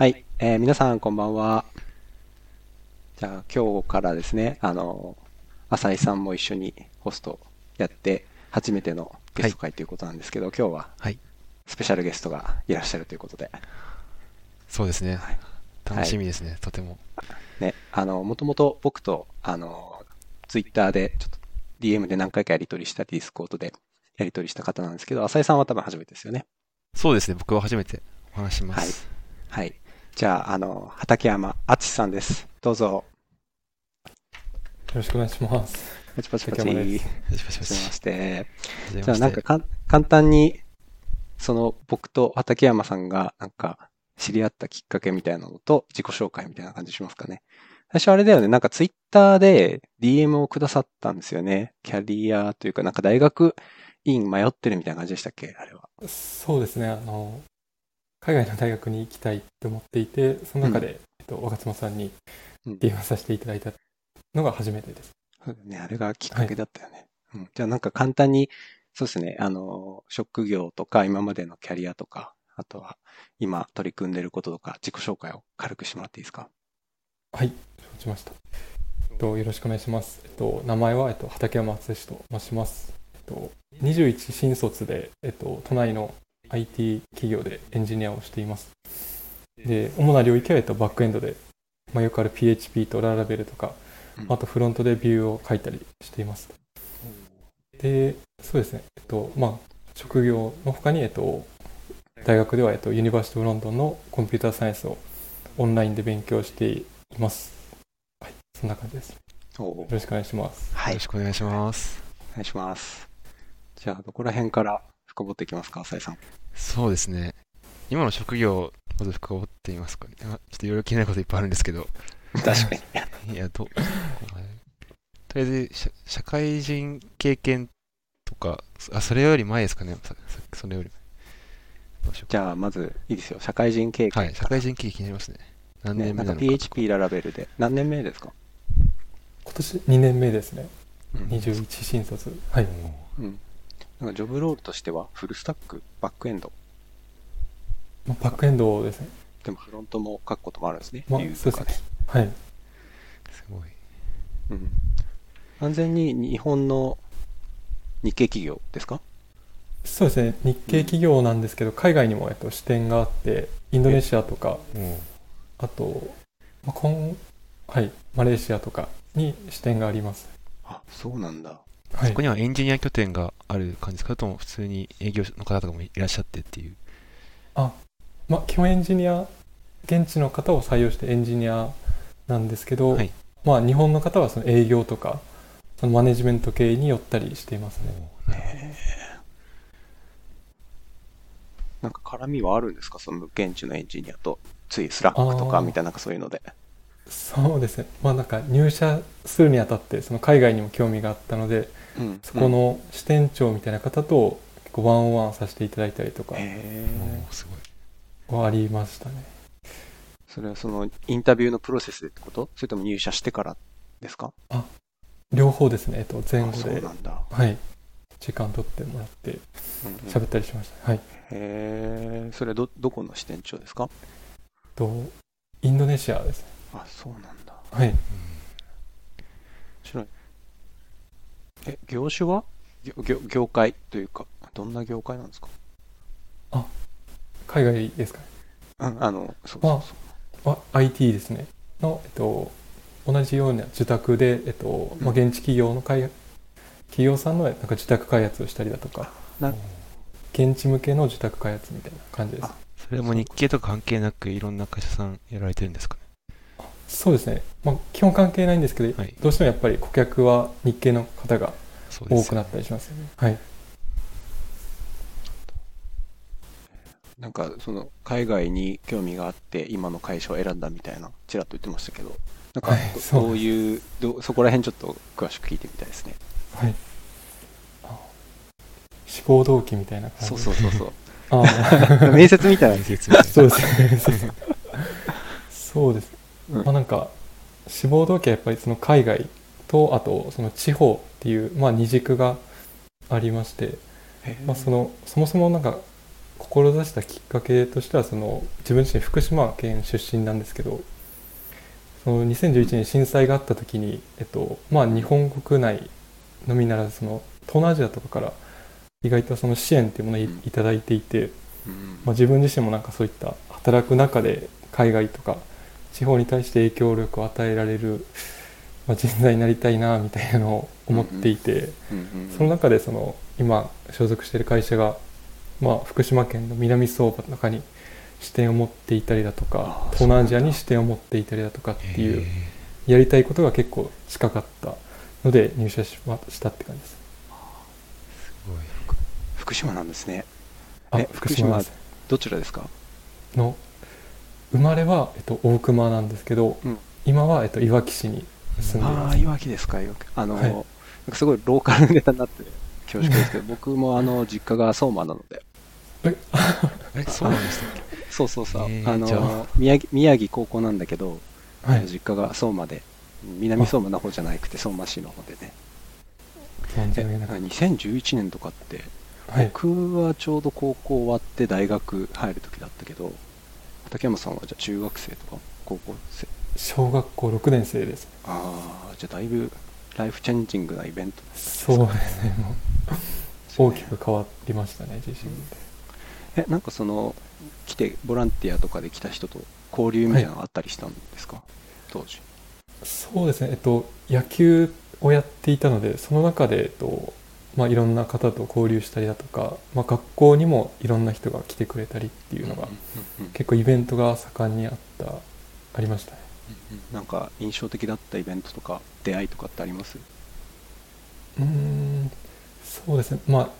はい、えー皆さんこんばんは。じゃあ今日からですね、あの、浅井さんも一緒にホストやって、初めてのゲスト回ということなんですけど、今日ははい。スペシャルゲストがいらっしゃるということで、そうですね。はい楽しみですね、とても。ね、あの、もともと僕と、あの、ツイッターでちょっと DM で何回かやり取りしたり、 Discord でやり取りした方なんですけど、浅井さんは多分初めてですよね。そうですね、僕は初めてお話します。はい。じゃあ、あの、畠山敦さんです。どうぞ。よろしくお願いします。パチパチパチ。パチパまして。はじゃあ。なんかかん簡単に、その僕と畠山さんがなんか知り合ったきっかけみたいなのと自己紹介みたいな感じしますかね。最初あれだよね、なんかツイッターで DM をくださったんですよね。キャリアというかなんか大学院迷ってるみたいな感じでしたっけ？あれは。そうですね、あの、海外の大学に行きたいと思っていて、その中で、えっと、若妻さんにうん電話させていただいたのが初めてです。そうだね、あれがきっかけだったよね。うん、じゃあなんか簡単に、そうですね、あの、職業とか今までのキャリアとか、あとは今取り組んでることとか自己紹介を軽くしてもらっていいですか？はい、承知ました。えっと、よろしくお願いします。えっと、名前は、えっと、畠山敦と申します。えっと、21新卒で、えっと、都内の IT 企業でエンジニアをしています。で、主な領域は、えっと、バックエンドで、まあ、よくある PHP と Laravel とか、うんあとフロントで Vue を書いたりしています。で、そうですね、えっと、まあ、職業の他に、えっと、大学では、えっと、 University of London のコンピューターサイエンスをオンラインで勉強しています。はい、そんな感じです。よろしくお願いします。はいよろしくお願いします。お願いします。じゃあ、どこら辺から深掘っていきますか、浅井さん。そうですね。今の職業をまず深掘ってみますかね。あちょっといろいろ気になることいっぱいあるんですけど。確かに。いや、ど、はいとりあえず社、社会人経験とか、あ、それより前ですかね。それより。どうしようじゃあ、まず、いいですよ。社会人経験。はい、社会人経験気になりますね。何ね、なんか年目なのか。PHP ララベルで。何年目ですか？今年2年目ですね。うん21新卒。はい。うん。なんか、ジョブロールとしては、フルスタック、バックエンド。まあバックエンドですね。でも、フロントも書くこともあるんですね。まあそうですね。はい。すごい。うん。完全に日本の日系企業ですか？そうですね。日系企業なんですけど、海外にも、えっと、支店があって、インドネシアとか、あと、まあ、はい、マレーシアとかに支店があります。あ、そうなんだ。はいそこ。にはエンジニア拠点がある感じですか？とも普通に営業の方とかもいらっしゃってっていう。あ、まあ、基本エンジニア、現地の方を採用してエンジニアなんですけど、はいまあ、日本の方はその営業とか、そのマネジメント系に寄ったりしていますね。なんか絡みはあるんですか？その現地のエンジニアと、つい Slack とかみたいな、なんかそういうので。そうですね。まあ、なんか入社するにあたって、その海外にも興味があったので、うん。そこの支店長みたいな方と結構ワンオンワンさせていただいたりとかすごい。はありましたね。それはそのインタビューのプロセスでってこと？それとも入社してからですか？両方ですね。えっと、前あ後でそうな、んだ。はい。時間取ってもらってうんうん喋ったりしました。はい。へえ、それど、どこの支店長ですか？と、インドネシアですね。あ、そうなんだ。はい。うん面白い。え、業種は？業業業界というか、どんな業界なんですか？海外ですかね。うん、あの、そうそうそう。は IT ですね。の、えっと、同じような受託で、えっと、まあ、現地企業の開企業さんのなんか受託開発をしたりだとか、な現地向けの受託開発みたいな感じですあ。それも日系とか関係なくいろんな会社さんやられてるんですか？ね。そうですね。まあ、基本関係ないんですけど、はい。どうしてもやっぱり顧客は日系の方がそうですよ多くなったりしますよね。はい。なんか、その、海外に興味があって、今の会社を選んだみたいな、ちらっと言ってましたけど、なんかそういう、どそこら辺ちょっと詳しく聞いてみたいですね。はい。あ志望動機みたいな感じ？そうそうそうそう。面接みたいな面接みたいなそうですね。そうそうそうです。うん。まあなんか志望動機はやっぱりその海外とあとその地方っていうまあ二軸がありまして、まあそのそもそもなんかこ志したきっかけとしてはその自分自身福島県出身なんですけどその2011年震災があった時に、えっとまあ、日本国内のみならずその東南アジアとかから意外とその支援っていうものをいいただいていて、うん。まあ、自分自身もなんかそういった働く中で海外とか地方に対して影響力を与えられる、まあ、人材になりたいなみたいなのを思っていて、その中でその今所属している会社が、まあ、福島県の南相馬の中に支店を持っていたりだとか東南アジアに支店を持っていたりだとかっていうへやりたいことが結構近かったので入社しましたって感じです。ーすごい。福島なんですね。あえ福島どちらですか？の生まれは、えっと、大熊なんですけど、うん今は、えっと、いわき市に住んでいああ、ます。いわきですか、いわき。あの、はいなんかすごいローカルネタになって 恐縮ですけど、僕もあの、実家が相馬なので、え そうなんでしたっけそうそうそう、えーあの、宮城、宮城高校なんだけど、はい、実家が相馬で、南相馬の方じゃなくて相馬市の方でね。存じえ上げなかっ2011年とかって、た。はい、僕はちょうど高校終わって大学入る時だったけど、竹山さんはじゃあ中学生とか高校生？小学校6年生です。ああ、じゃあだいぶライフチェンジングなイベントそうですね。もう大きく変わりましたね、自身で。え、なんかその、来て、ボランティアとかで来た人と交流みたいなのがあったりしたんですか、当時。そうですね、えっと、野球をやっていたので、その中で、えっとまあ、いろんな方と交流したりだとか、まあ、学校にもいろんな人が来てくれたりっていうのが、結構イベントが盛んにあった、ありましたね。うんなんか印象的だったイベントとか、出会いとかってあります？うーん、そうですね、まあ、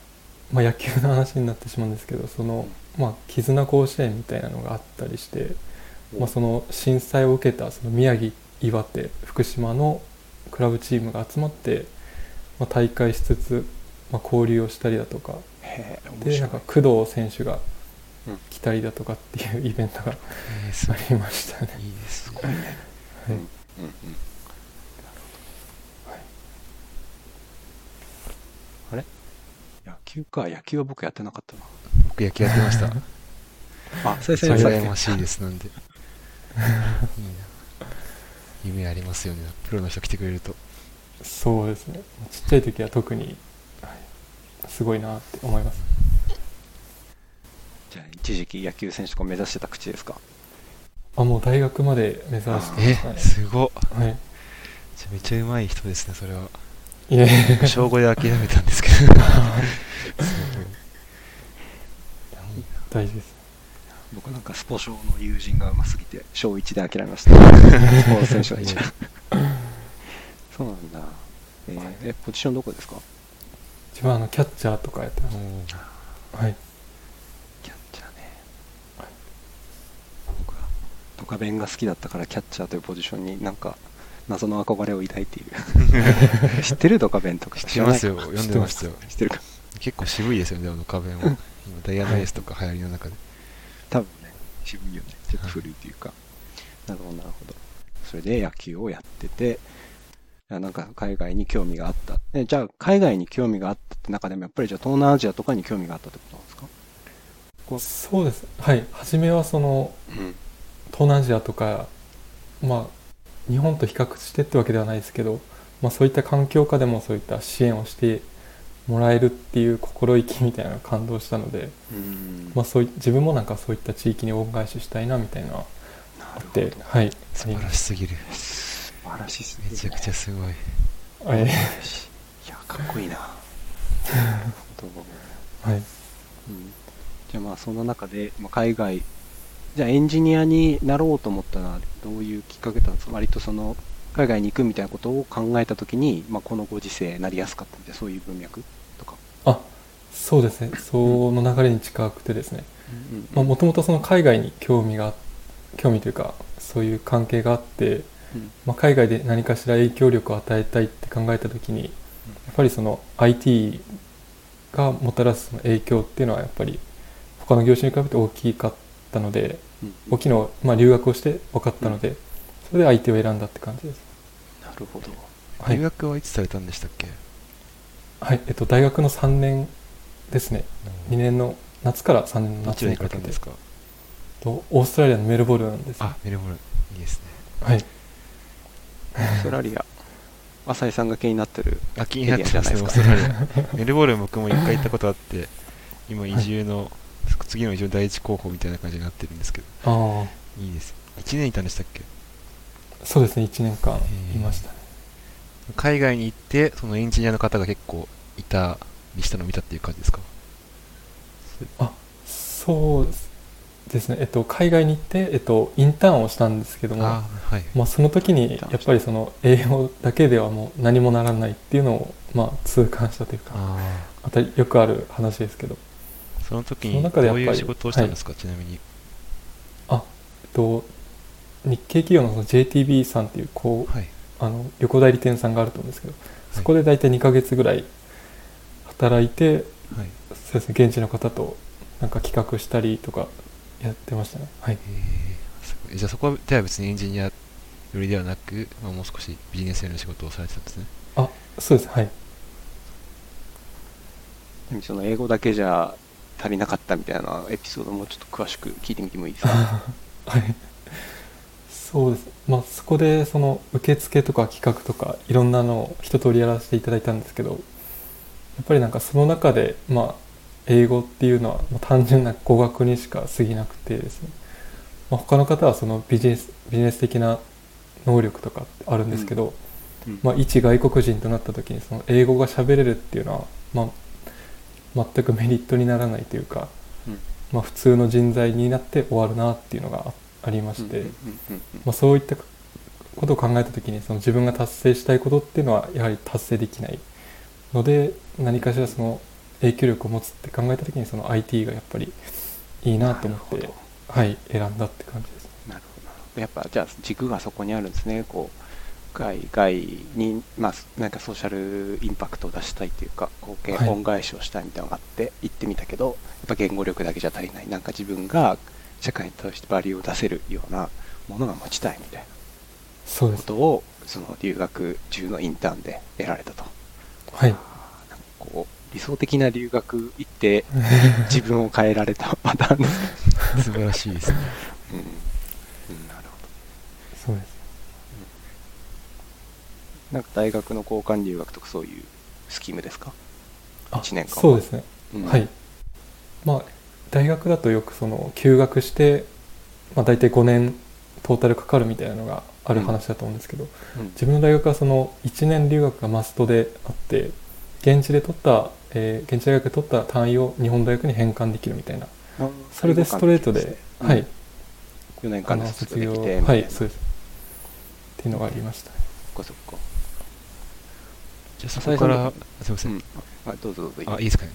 まあ、野球の話になってしまうんですけど、その、まあ、絆甲子園みたいなのがあったりして、まあ、その震災を受けたその宮城、岩手、福島のクラブチームが集まって、まあ、大会しつつ、まあ、交流をしたりだとか、で白ないんか工藤選手がうん。来たりだとかっていう イベントがえーすごい。ありましたね。いいですすごいね。はい。うんうんあれ？野球か、野球は僕やってなかったな。僕野球やってました。あ、先生さっき羨ましいですなんで。いいな。夢ありますよね。プロの人来てくれると。そうですね。ちっちゃい時は特に、はい、すごいなって思います。じゃあ、一時期野球選手とか目指してた口ですか？あ、もう大学まで目指してまえしたね。すごっはい。めっちゃうまい人ですねそれはいえいえ。小5で諦めたんですけどすごい大事です。僕なんかスポ少の友人がうますぎて、小1で諦めました。スポ選手は一応。そうなんだ。えーえ、ポジションどこですか？自分はあのキャッチャーとかやってましもうた。はい。キャッチャーね。僕はドカベンが好きだったからキャッチャーというポジションになんか謎の憧れを抱いている。知ってるドカベンとか知ってます？よ読んでましたよ知ってるか？結構渋いですよねでも壁も今ダイアナエースとか流行りの中で多分ね、渋いよね。ちょっと古いというか。なるほど、なるほど。それで野球をやってて、なんか海外に興味があった。えじゃあ、海外に興味があったって中でも、やっぱりじゃあ東南アジアとかに興味があったってことなんですか？そうです。はい。初めはその、うん。東南アジアとか、まあ、日本と比較してってわけではないですけど、まあ、そういった環境下でもそういった支援をしてもらえるっていう心意気みたいなのが感動したので、うんまあ、そうい自分もなんかそういった地域に恩返ししたいなみたいなあって。はい素晴らしすぎる素晴らしいっすね。めちゃくちゃすごい。いや、かっこいいな。本 当はい。うん。じゃあまあその中で、まあ、海外、じゃあエンジニアになろうと思ったのはどういうきっかけだったんですか？割とその海外に行くみたいなことを考えたときに、まあ、このご時世なりやすかったみたいなそういう文脈とか。あそうですね。その流れに近くてですね。うん。もともとその海外に興味が興味というかそういう関係があって、うんまあ、海外で何かしら影響力を与えたいって考えた時にやっぱりその IT がもたらす影響っていうのはやっぱり他の業種に比べて大きかったのでうん。大きいのを、まあ、留学をして分かったのでそれで相手を選んだって感じです。なるほど。はい。留学はいつされたんでしたっけ？はい。えっと大学の3年ですね。2年の夏から3年の夏にかけて。ですか？とオーストラリアのメルボルンですあメルボルン。いいですね。はいオーストラリア。浅井さんが気になってる。あ気になってますねエリアオーじゃないですストラリア。メルボルン僕も一回行ったことあって今移住の、次の移住の第一候補みたいな感じになってるんですけど。ああ。いいです1年いたんでしたっけ？そうですね1年間いましたね。海外に行ってそのエンジニアの方が結構いたりしたのを見たっていう感じですか？そうですね。えっと海外に行って、えっと、インターンをしたんですけどもああはい。まあ、その時にやっぱりその英語だけではもう何もならないっていうのをまあ痛感したというかあまたよくある話ですけど、あその時そにどういう仕事をしたんですか、ちなみに。えっと、日系企業のその JTB さんっていうこうはい。あの旅行代理店さんがあると思うんですけどそこで大体2ヶ月ぐらい働いてはい。そうですね現地の方となんか企画したりとかやってましたね。はい。へえすごいじゃあそこでは別にエンジニアよりではなく、まあ、もう少しビジネス寄りの仕事をされてたんですね。そうです。はい。その英語だけじゃ足りなかったみたいなエピソードもちょっと詳しく聞いてみてもいいですか？はい。そうです。まあそこでその受付とか企画とかいろんなのを一通りやらせていただいたんですけどやっぱりなんかその中でまあ英語っていうのはまあ単純な語学にしか過ぎなくてですね、まあ、他の方はそのビジネスビジネス的な能力とかあるんですけど、うん。まあ、一外国人となった時にその英語が喋れるっていうのは、まあ、全くメリットにならないというか、うん。まあ、普通の人材になって終わるなっていうのがあありまして、うんうんうんうん。まあ、そういったことを考えた時にその自分が達成したいことっていうのはやはり達成できないので何かしらその影響力を持つって考えた時にその IT がやっぱりいいなと思ってはい選んだって感じですなるほどなるほどやっぱじゃあ軸がそこにあるんですね。こう海外にまあなんかソーシャルインパクトを出したいというか貢献、はい恩返しをしたいみたいなのがあって行ってみたけどやっぱ言語力だけじゃ足りないなんか自分が社会に対してバリューを出せるようなものが持ちたいみたいなそうことをその留学中のインターンで得られたと。はい。なんかこう理想的な留学行って 自分を変えられたパターン。です素晴らしいですね。うん、うん、なるほど。そうです。なんか大学の交換留学とかそういうスキームですか？あ一年間は。そうですね。うん。はい。まあ大学だとよくその休学して、まあ、大体5年トータルかかるみたいなのがある話だと思うんですけど、うん。自分の大学はその1年留学がマストであって現地で取った、えー現地大学で取った単位を日本大学に返還できるみたいな。あそれでストレートで、はい、4年間で卒卒業はいいそうです。っていうのがありました。ねそっかそっか。じゃあそこから浅すいません、うん。あどうぞどうぞ。あいいですかね。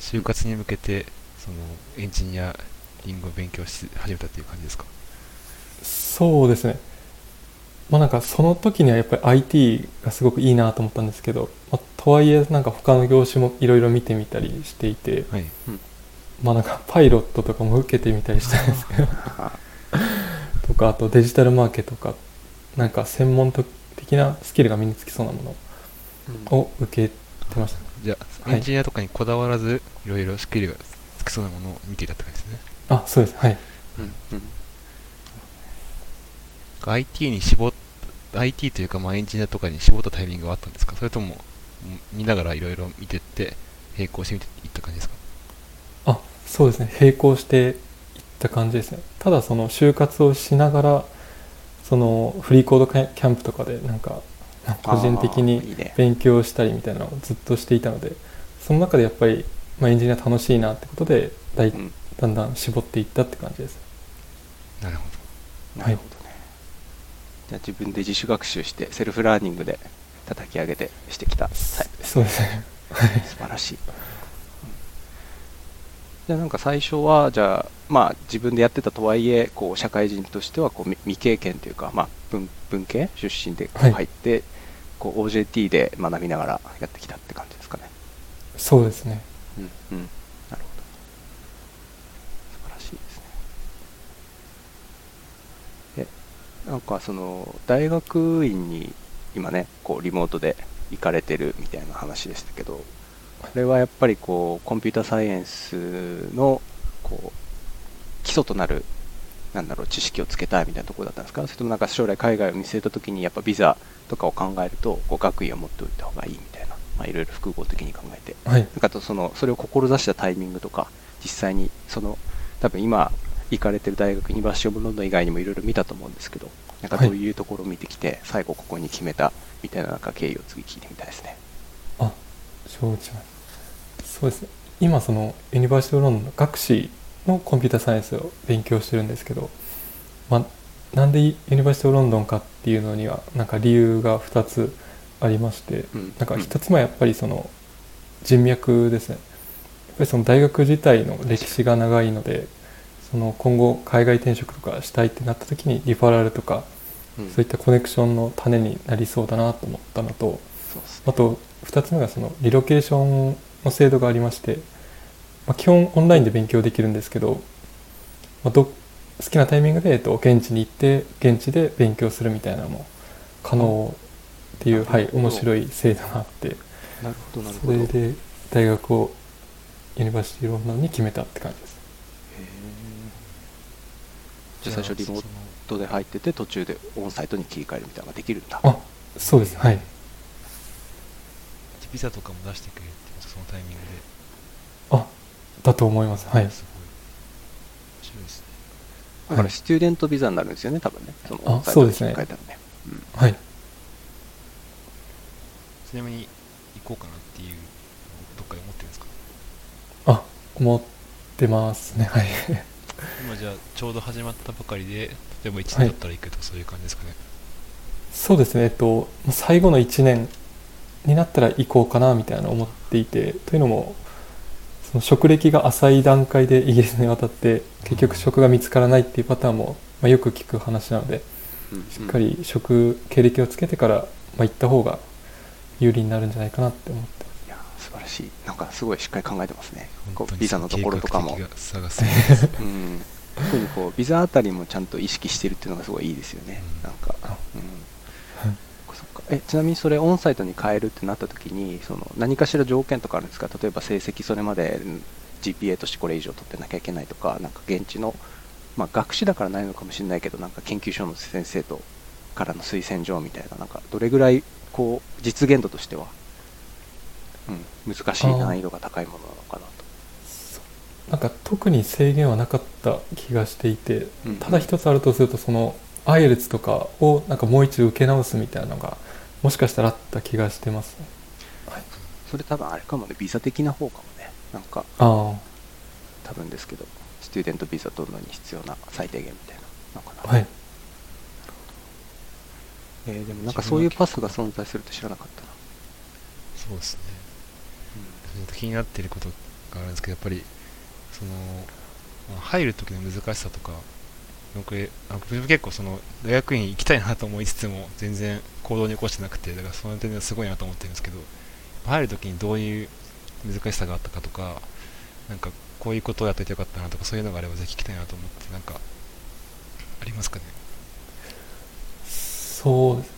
就活に向けてそのエンジニアリングを勉強し始めたっていう感じですか？そうですねまあなんかその時にはやっぱり IT がすごくいいなと思ったんですけど、まあ、とはいえなんか他の業種もいろいろ見てみたりしていてはい。まあなんかパイロットとかも受けてみたりしたんですけどあ とかあとデジタルマーケとかなんか専門的なスキルが身につきそうなものを受けてましたね。じゃあ、はい。エンジニアとかにこだわらずいろいろスキルがつきそうなものを見ていたって感じですね。あそうです。はい。うんうん IT に絞っ IT というか、まあ、エンジニアとかに絞ったタイミングはあったんですか？それともうん見ながらいろいろ見てって並行してみていった感じですか？あそうですね。並行していった感じですね。ただその就活をしながらその freeCodeCamp とかでなんか個人的に勉強したりみたいなのをずっとしていたのでその中でやっぱり、まあ、エンジニア楽しいなってことでだいうん。だんだん絞っていったって感じです。なるほど。なるほど。ね、じゃあ自分で自主学習して self-learning で叩き上げてしてきたタイプです。そうですね。素晴らしい、うんじゃあなんか最初はじゃあまあ自分でやってたとはいえこう社会人としてはこう未未経験というか、まあ、文文系？出身で入って、こう OJT で学びながらやってきたって感じですかね。そうですね。うんうんなるほど素晴らしいですねえなんかその大学院に今ねこうリモートで行かれてるみたいな話でしたけどこれはやっぱりこうコンピューターサイエンスのこう、基礎となる、なんだろう、知識をつけたいみたいなところだったんですか？それともなんか将来海外を見据えたときに、やっぱビザとかを考えると、こう学位を持っておいた方がいいみたいな、まあ、いろいろ複合的に考えて。はい。なんかとその、それを志したタイミングとか、実際に、その、多分今、行かれてる大学、 University of London 以外にもいろいろ見たと思うんですけど、なんかどういうところを見てきて、最後ここに決めたみたいななんか経緯を次聞いてみたいですね。あ、承知。そうですね。今その University of London の学士のコンピューターサイエンスを勉強してるんですけど、まあ、なんで University of London かっていうのにはなんか理由が2つありまして、うんなんか1つ目はやっぱりその人脈ですね。やっぱりその大学自体の歴史が長いので、その今後海外転職とかしたいってなった時にリファラルとかうんそういったコネクションの種になりそうだなと思ったのと、ね。あと2つ目がそのリロケーションの制度がありまして、まあ、基本オンラインで勉強できるんですけど、まあ、ど好きなタイミングで、えっと、現地に行って現地で勉強するみたいなのも可能っていう、はい、面白い制度があってなるほど。それで大学をユニバーシティロンドンに決めたって感じです。じゃあ最初リモートで入ってて、途中でオンサイトに切り替えるみたいなのができるんだ。あそうです。はい。ビザとかも出してくれるってそのタイミングで。あだと思います。はい。すごい面白いですね。だからスチューデントビザになるんですよね、多分ね。そのあオンサイトに切そうですね。り替えたらね。うん。はい。ちなみに行こうかなっていうのをどっかで思ってるんですか？あ思ってますね。はい今じゃあちょうど始まったばかりで例えば1年だったら行くとかそういう感じですかね、そうですね、えっと、最後の1年になったら行こうかなみたいなのを思っていて、というのも、その職歴が浅い段階でイギリスに渡って、結局職が見つからないっていうパターンも、まあ、よく聞く話なので、うん。しっかり職、経歴をつけてから、まあ、行った方が有利になるんじゃないかなって思ってしい。なんかすごいしっかり考えてますね。こうビザのところとかもうん。特にこうビザあたりもちゃんと意識してるっていうのがすごいいいですよね。うんなんか。あうん。えちなみにそれオンサイトに変えるってなった時にその何かしら条件とかあるんですか？例えば成績それまでうん GPA としてこれ以上取ってなきゃいけないとかなんか現地の、まあ、学士だからないのかもしれないけどなんか研究所の先生とからの推薦状みたいななんかどれぐらいこう実現度としては、うん、難しい難易度が高いものなのかなと。なんか特に制限はなかった気がしていて、うんただ一つあるとすると、その、アイルツとかをなんかもう一度受け直すみたいなのが、もしかしたらあった気がしてますね。それ多分あれかもねビザ的な方かもねなんかあ多分ですけどスチューデントビザ取るのに必要な最低限みたいなのかなあ、はい。えーでもなんかそういうパスが存在すると知らなかったな。そうですねっと気になっていることがあるんですけどやっぱりその、まあ入る時の難しさとか僕あ僕結構その大学院行きたいなと思いつつも全然行動に起こしてなくてだからその点ではすごいなと思ってるんですけど入る時にどういう難しさがあったかとかなんかこういうことをやっててよかったなとかそういうのがあればぜひ聞きたいなと思ってなんかありますかね？そうです。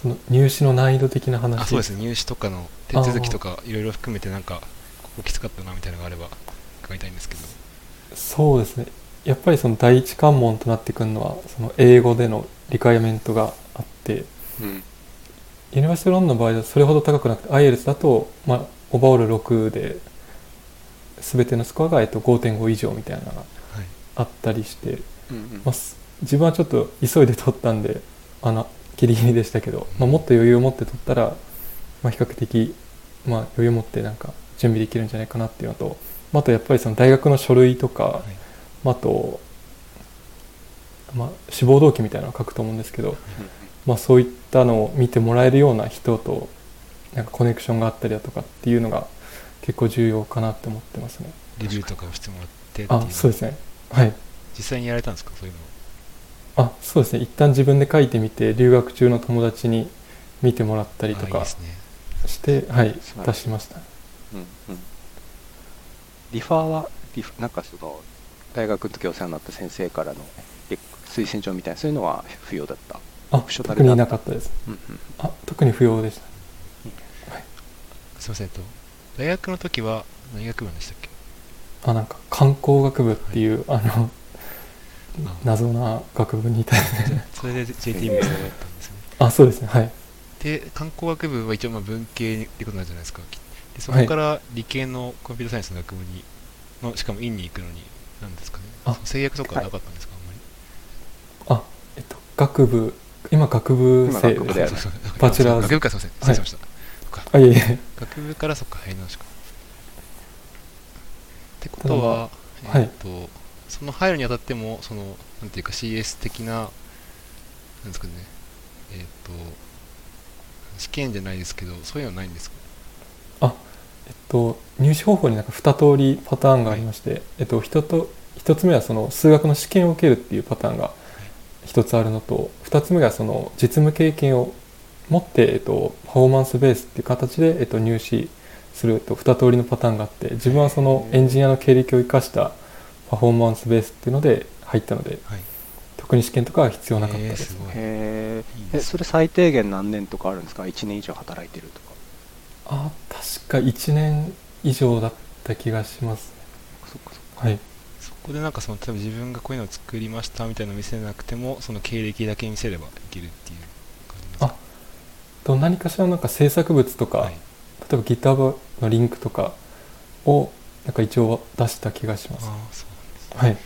あその入試の難易度的な話。あそうですね入試とかの手続きとかいろいろ含めてなんかここきつかったなみたいなのがあれば伺いたいんですけどそうですね。やっぱりその第一関門となってくるのは、その英語でのリクエアメントがあって、うん。ユニバーシティロンドンの場合はそれほど高くなくて、IELTS だと、まあ、オーバーオール6で、すべてのスコアが、えっと、5.5以上みたいなのがはいあったりして、うんうんま自分はちょっと急いで取ったんで、あの、ギリギリでしたけど、まあ、もっと余裕を持って取ったら、まあ、比較的、まあ、余裕を持ってなんか準備できるんじゃないかなっていうのと、まああとやっぱりその大学の書類とか、はい。まあ、あと、まあ、志望動機みたいなのを書くと思うんですけど、まあ、そういったのを見てもらえるような人となんかコネクションがあったりだとかっていうのが結構重要かなって思ってますね。レビューとかをしてもらってあそうですね。はい。実際にやられたんですか？そういうのあそうですね。一旦自分で書いてみて留学中の友達に見てもらったりとかしてはい出しました。うんうん。リファーはリフなんかその大学の時お世話になった先生からのえ推薦状みたいなそういうのは不要だった？あ特にだなかったです。うんうん。あ特に不要でした。すいませんと大学の時は何学部なんでしたっけ？あなんか観光学部っていう、あのあ謎な学部にいたいじゃあそれでさんだったんですよね。あそうですね。はい。で観光学部は一応まあ文系ってことなんじゃないですか。でそこから理系のコンピュータサイエンスの学部にのしかも院に行くのに何ですかね。あ。制約とかはなかったんですか、あんまり。えっと学部今学部今生学部だよね。そうそうそうバチェラーズ。学部からすいません。失礼しました、そっか。あいえいえ。学部からそっか入り直しか。ってことは、えっ、と、その入るにあたってもそのなんていうか CS 的ななんですかねえっ、と試験じゃないですけどそういうのはないんですか？えっと、入試方法になんか2通りパターンがありまして、えっと、一と一つ目はその数学の試験を受けるっていうパターンが一つあるのと二つ目がその実務経験を持って、えっと、パフォーマンスベースっていう形で、えっと、入試すると2通りのパターンがあって自分はそのエンジニアの経歴を生かしたパフォーマンスベースっていうので入ったのではい。特に試験とかは必要なかったです、えーえ。それ最低限何年とかあるんですか ?1 年以上働いてるとか。あ確か1年以上だった気がしますそっかそっか。はい。そこでなんかその例えば自分がこういうのを作りましたみたいなのを見せなくてもその経歴だけ見せればいけるっていう感じですか？と何かしらなんか制作物とか、はい。例えば GitHub のリンクとかをなんか一応出した気がしますはい。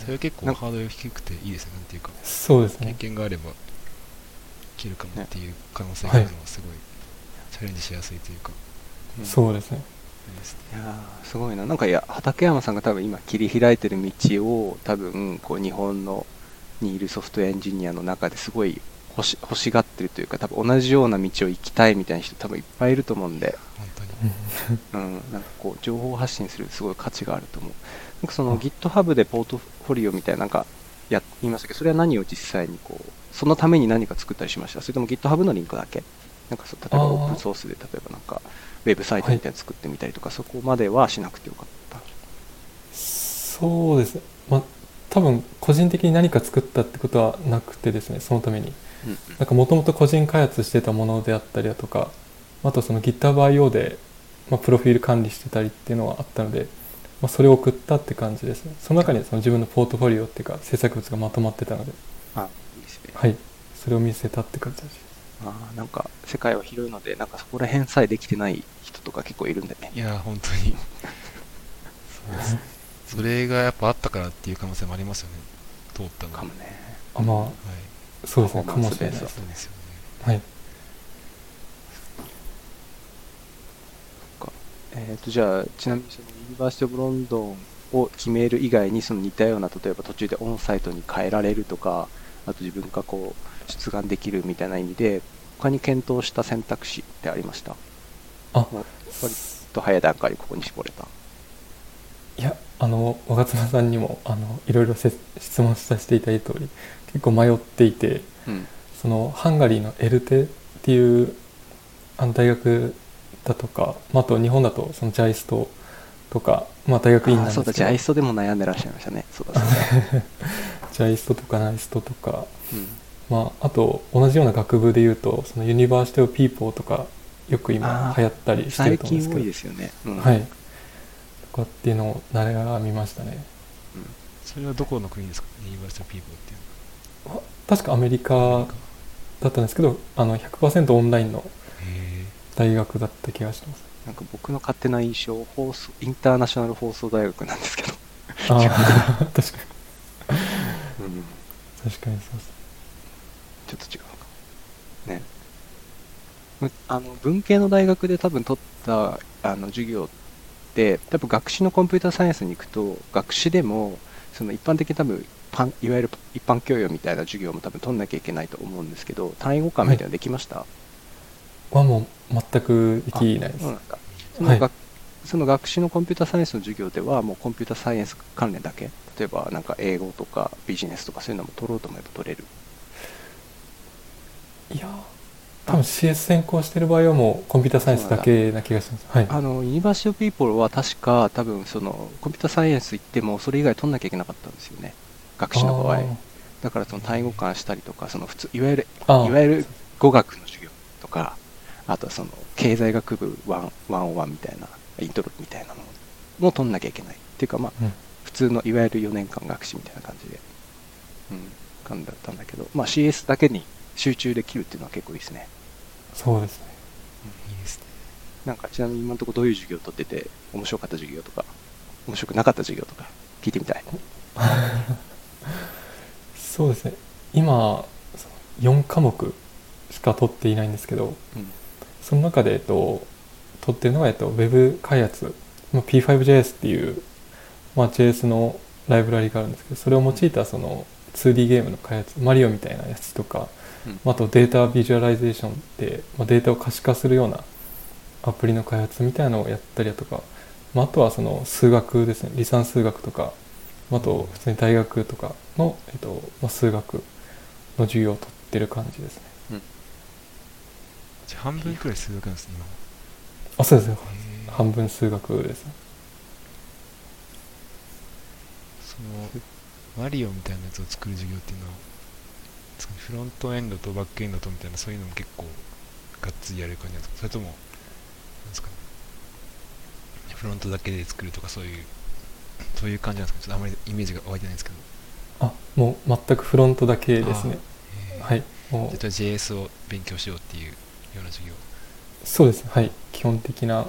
それは結構なんハードル低くていいですね。なんていうか経そうですね。験があればいけるかもっていう可能性があるのはすごいチャレンジしやすいというか。うんそうですね。いやーすごいな。なんかいや、畠山さんが多分今切り開いてる道を多分こう日本のにいるソフトウェアエンジニアの中ですごい欲し欲しがってるというか多分同じような道を行きたいみたいな人多分いっぱいいると思うんで、本当にうん、なんかこう情報発信するすごい価値があると思う。なんかその GitHub でポートフォリオみたいななんかや言いましたけ？ど、それは何を実際にこう、そのために何か作ったりしました？それとも GitHub のリンクだけ？なんかそう例えばオープンソースで例えばなんかウェブサイトみたいなの作ってみたりとか、そこまではしなくてよかった。そうですね。まあ多分個人的に何か作ったってことはなくてですねそのために。うんなんかもともと個人開発してたものであったりだとかあとその GitHub.io で、まあ、プロフィール管理してたりっていうのはあったので、まあ、それを送ったって感じですね。その中にその自分のポートフォリオっていうか制作物がまとまってたので。あいいですね。はい。それを見せたって感じです。あーなんか世界は広いので、なんかそこら辺さえできてない人とか結構いるんでね。いやー本当に。そうです。ねそれがやっぱあったからっていう可能性もありますよね。通ったのは。かもね。あまはい。あそうですねかもしれないです。よね。はい。えー、とじゃあ、ちなみにその University of London を決める以外に、その似たような、例えば途中でオンサイトに変えられるとか、あと自分がこう出願できるみたいな意味で、他に検討した選択肢ってありました？あ割と早い段階でここに絞れた。いやあの若妻さんにもあのいろいろせ質問させていただいた通り結構迷っていてうん。そのハンガリーの ELTE っていうあの大学だとか、まあ、あと日本だとその JAIST とか、まあ、大学院なんあーそうだ、ですけど JAIST でも悩んでらっしゃいましたね。そうだ、そうだ。JAIST とか NAIST とか、うん。まあ、あと同じような学部でいうとその University of the People とかよく今流行ったりして最ると思うんですけど。近多いですよね。うん。はい。とかっていうのを悩みましたね。それはどこの国ですか？ University of the People っていう確かアメリカのはだったんですけどあの100%オンラインのへ大学だった気がしますなんか僕の勝手な印象、放送インターナショナル放送大学なんですけど。ああ 確かにうん確かにそうですちょっと違うのか。ね。むあの文系の大学で多分取ったあの授業って、多分学士のコンピューターサイエンスに行くと、学士でも、その一般的に多分パン、いわゆる一般教養みたいな授業も多分取んなきゃいけないと思うんですけど、単位互換みたいなのできました、はもう全くできないです。その学その学士のコンピューターサイエンスの授業では、もうコンピューターサイエンス関連だけ、例えばなんか英語とかビジネスとかそういうのも取ろうと思えば取れる。いや多分 CS 専攻してる場合はもうコンピューターサイエンスだけな気がします。はい。あの University of the People は確か多分そのコンピューターサイエンス行ってもそれ以外取んなきゃいけなかったんですよね。学士の場合。だからその単位互換したりとかその普通いわゆるいわゆる語学の授業とかあとはその経済学部101みたいなイントロみたいなのも取んなきゃいけないっていうかまあ、うん普通のいわゆる4年間学士みたいな感じで、うん、感じだったんだけど、まあ、CS だけに集中できるっていうのは結構いいですねそうですね。いいですね。なんかちなみに今のところどういう授業を取ってて面白かった授業とか面白くなかった授業とか聞いてみたい そうですね。今、4科目しか取っていないんですけど、うんその中で、えっと、取ってるのが、えっと、Web 開発、まあ、P5JS っていう、まあ、JS のライブラリがあるんですけど、それを用いたその 2D ゲームの開発、マリオみたいなやつとか、ああとデータビジュアライゼーションで、まあ、データを可視化するようなアプリの開発みたいなのをやったりだとか、まあ、あとはその数学ですね。離散数学とかあと普通に大学とかの、えっとまあ、数学の授業を取ってる感じですねじゃあ半分くらい数学なんですね。あそうですねへー半分数学です。ねその、マリオみたいなやつを作る授業っていうのは、フロントエンドとバックエンドとみたいな、そういうのも結構、がっつりやる感じなんですか？それとも、なんですかね、フロントだけで作るとか、そういう、そういう感じなんですか？ちょっとあまりイメージが湧いてないんですけど。あもう全くフロントだけですね。はい。もう。じゃあ JS を勉強しようっていうような授業。そうですね。はい。基本的な、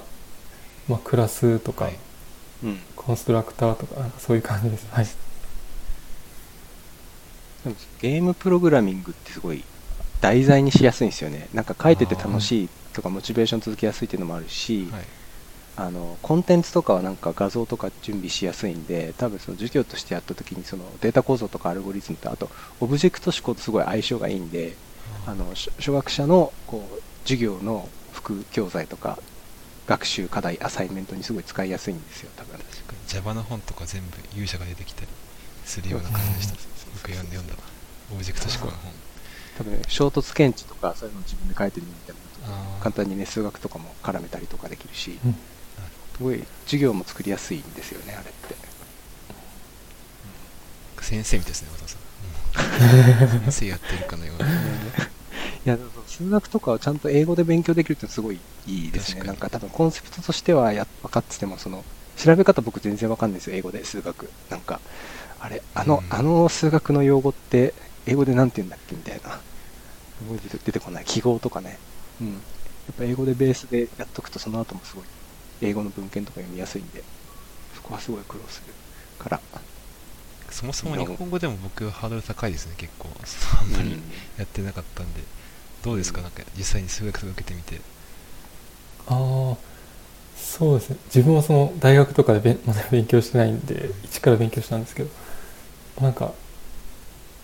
まあ、クラスとか、はい。うん。コンストラクターとかなんかそういう感じです。はい。でもゲームプログラミングってすごい題材にしやすいんですよね。なんか書いてて楽しいとかモチベーション続けやすいっていうのもあるし、はい。あのコンテンツとかはなんか画像とか準備しやすいんで多分その授業としてやった時にそのデータ構造とかアルゴリズムとあとオブジェクト思考とすごい相性がいいんであのし初学者のこう授業の副教材とか学習課題アサイメントにすごい使いやすいんですよ多分 Java の本とか全部勇者が出てきたりするような感じでした。よく読んで読んだわ。オブジェクト思考の本。多分ね衝突検知とかそういうのを自分で書いてみたいな簡単にね数学とかも絡めたりとかできるしうんすごい授業も作りやすいんですよねあれって先生みたいですね、渡さん。先生やってるかのような。いや、数学とかはちゃんと英語で勉強できるってすごいいいですね。なんか多分コンセプトとしてはや分かってても、その、調べ方僕全然わかんないですよ、英語で数学。なんか、あれ、あの、うんあの数学の用語って、英語でなんて言うんだっけみたいな。出てこない。記号とかね。うん。やっぱ英語でベースでやっとくと、その後もすごい、英語の文献とか読みやすいんで、そこはすごい苦労するから。そもそも日本語でも僕はハードル高いですね、結構。あんまりうんやってなかったんで。どうですか、うんなんか実際に数学とか受けてみて。ああそうですね自分はその大学とかで勉まだ勉強してないんで一から勉強したんですけどなんか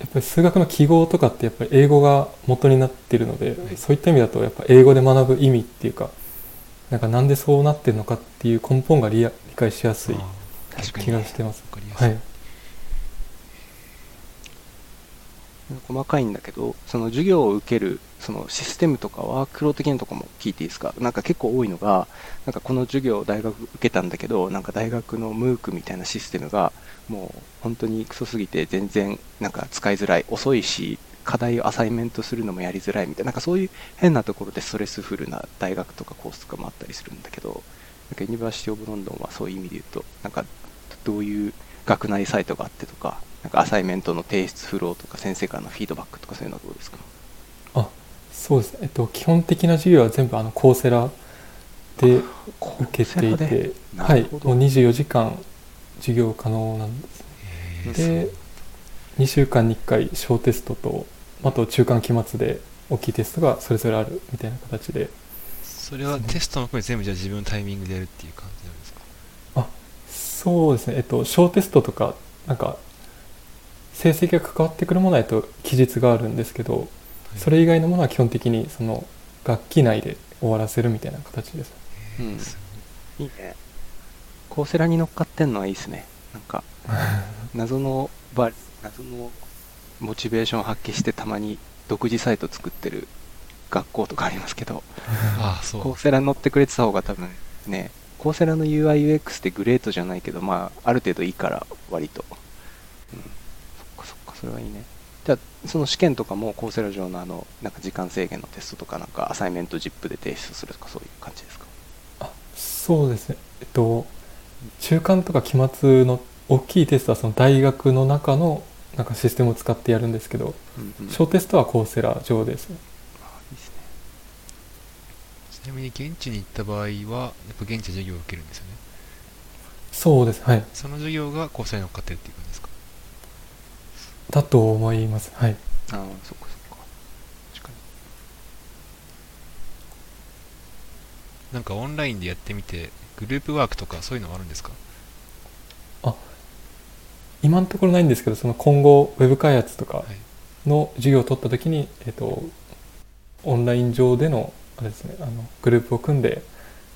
やっぱり数学の記号とかってやっぱり英語が元になってるので、はいそういった意味だとやっぱ英語で学ぶ意味っていうかなんかなんでそうなってるのかっていう根本が理理解しやすい気がしてます。わかりやす。はいい細かいんだけど、その授業を受けるそのシステムとかワークロー的なとこも聞いていいですか？なんか結構多いのが、なんかこの授業を大学受けたんだけど、なんか大学の MOOC みたいなシステムがもう本当にクソすぎて全然なんか使いづらい、遅いし、課題をアサイメントするのもやりづらいみたいな、なんかそういう変なところでストレスフルな大学とかコースとかもあったりするんだけど、なんか University of London はそういう意味で言うと、なんかどういう学内サイトがあってとか、なんかアサイメントの提出フローとか先生からのフィードバックとかそういうのはどうですか？あそうですね、えっと、基本的な授業は全部あの Coursera で受けていて、はい、もう24時間授業可能なんですへーで2週間に1回小テストとあと中間期末で大きいテストがそれぞれあるみたいな形で。それはテストの声全部じゃあ自分のタイミングでやるっていう感じなんですか？そうですね。えっと小テストとかなんか成績が関わってくるものだと期日があるんですけどそれ以外のものは基本的にその学期内で終わらせるみたいな形ですうんすいいね。コーセラに乗っかってんのはいいですね。なんか、謎のバ謎のモチベーションを発揮してたまに独自サイト作ってる学校とかありますけど、ああ、そうコー。セラに乗ってくれてた方が多分ね、コーセラの UIUX ってグレートじゃないけど、まあ、ある程度いいから、割と。うん。それはいいね。じゃあ、その試験とかもコーセラ上のあの、なんか時間制限のテストとか、なんかアサイメント ZIP で提出するとかそういう感じですか？あそうですね。えっと中間とか期末の大きいテストはその大学の中のなんかシステムを使ってやるんですけど、うんうん。小テストはコーセラ上です。ねあいいですね。ちなみに現地に行った場合はやっぱ現地で授業を受けるんですよね。そうです。はい。その授業がっかってるっていう感じですか？だと思います。はい。ああそっかそっか。確かに。なんかオンラインでやってみてグループワークとかそういうのはあるんですか？今のところないんですけどその今後ウェブ開発とかはい。の授業を取った時に、えっと、オンライン上でのあれですねあのグループを組んで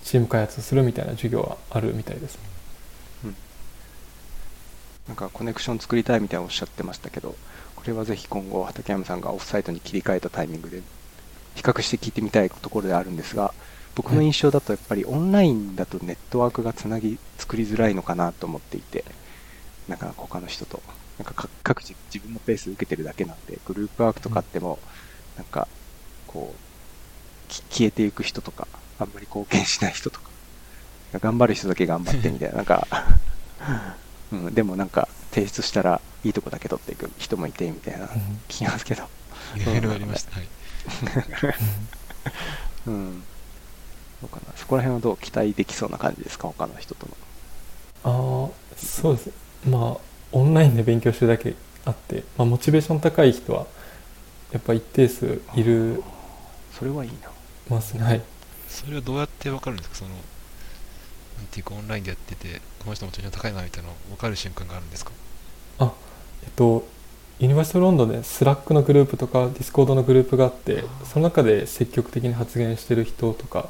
チーム開発をするみたいな授業はあるみたいですなんかコネクション作りたいみたいなおっしゃってましたけど、これはぜひ今後、畠山さんがオフサイトに切り替えたタイミングで、比較して聞いてみたいところであるんですが、僕の印象だとやっぱりオンラインだとネットワークがつなぎ、作りづらいのかなと思っていて、なかなか他の人と、なんか各自自分のペース受けてるだけなんで、グループワークとかあっても、なんか、こう、消えていく人とか、あんまり貢献しない人とか、頑張る人だけ頑張ってみたいな、なんか、うん、でもなんか提出したらいいとこだけ取っていく人もいてみたいなうん。聞きますけど、いろいろありました、はい。うん、どうかな。そこら辺はどう期待できそうな感じですか？他の人との。ああそうですまあオンラインで勉強してるだけあって、まあ、モチベーション高い人はやっぱ一定数いる。それはいいな。ますね。はい。それはどうやって分かるんですか？そのていうかオンラインでやっててこの人モチベーション高いなみたいなの分かる瞬間があるんですか？えっと University of London で Slack のグループとか Discord のグループがあってその中で積極的に発言してる人とか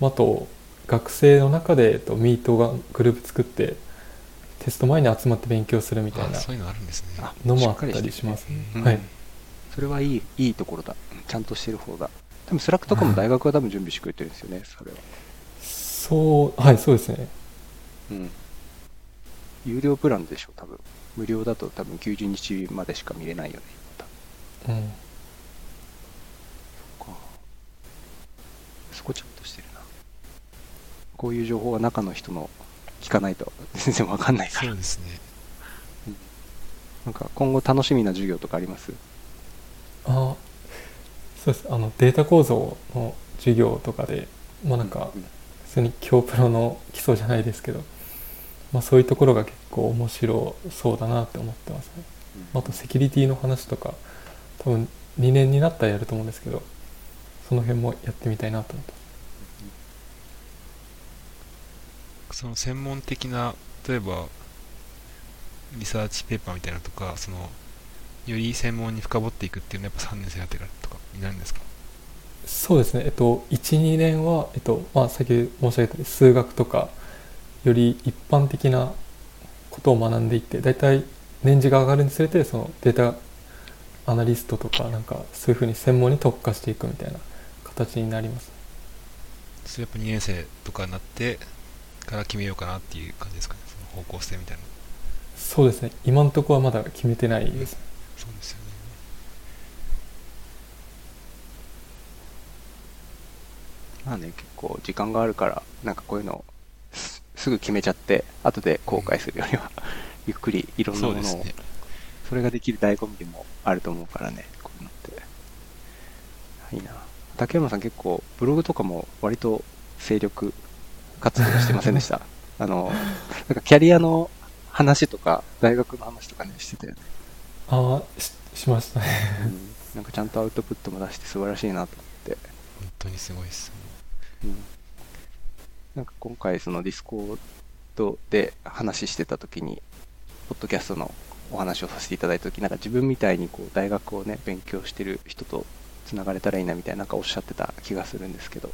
あと学生の中で、えっと、ミートがグループ作ってテスト前に集まって勉強するみたいなあそういうのあるんですね。あのもあったりします。ねうん。はい。それはいいいいところだ。うんちゃんとしてる方だ多分 Slack とかも大学は多分準備してくれてるんですよねそれはそうはいそうですね。うん。有料プランでしょ多分。無料だと多分90日までしか見れないよねまたうんか。そこちゃんとしてるな。こういう情報は中の人の聞かないと全然わかんないから。そうですね。なんか今後楽しみな授業とかあります？あそうです。あのデータ構造の授業とかでまあなんかうんうん。普通に京プロの基礎じゃないですけど、まあ、そういうところが結構面白そうだなって思ってますね。あとセキュリティの話とか多分2年になったらやると思うんですけどその辺もやってみたいなと思ってます。その専門的な例えばリサーチペーパーみたいなのとかそのより専門に深掘っていくっていうのはやっぱ3年生になってからとかになるんですか？そうですね。えっと12年は、えっとまあ、先ほど申し上げたように数学とかより一般的なことを学んでいって大体年次が上がるにつれてそのデータアナリストとかなんかそういうふうに専門に特化していくみたいな形になります。それやっぱ2年生とかになってから決めようかなっていう感じですかね。その方向性みたいな。そうですね。今のところはまだ決めてないです。そうですよねまあね、結構時間があるから、なんかこういうのをすすぐ決めちゃって、後で後悔するよりは、ゆっくりいろんなものを、そねそれができる醍醐味でもあると思うからね、こういうのって。いいな。畠山さん結構、ブログとかも割と精力活動してませんでした？あの、なんかキャリアの話とか、大学の話とかね、してたよね。ああししましたねうんなんかちゃんとアウトプットも出して素晴らしいなと思って。本当にすごいですなんか今回その Discord で話してた時に、ポッドキャストのお話をさせていただいた時なんか自分みたいにこう大学をね、勉強してる人とつながれたらいいなみたいななんかおっしゃってた気がするんですけど、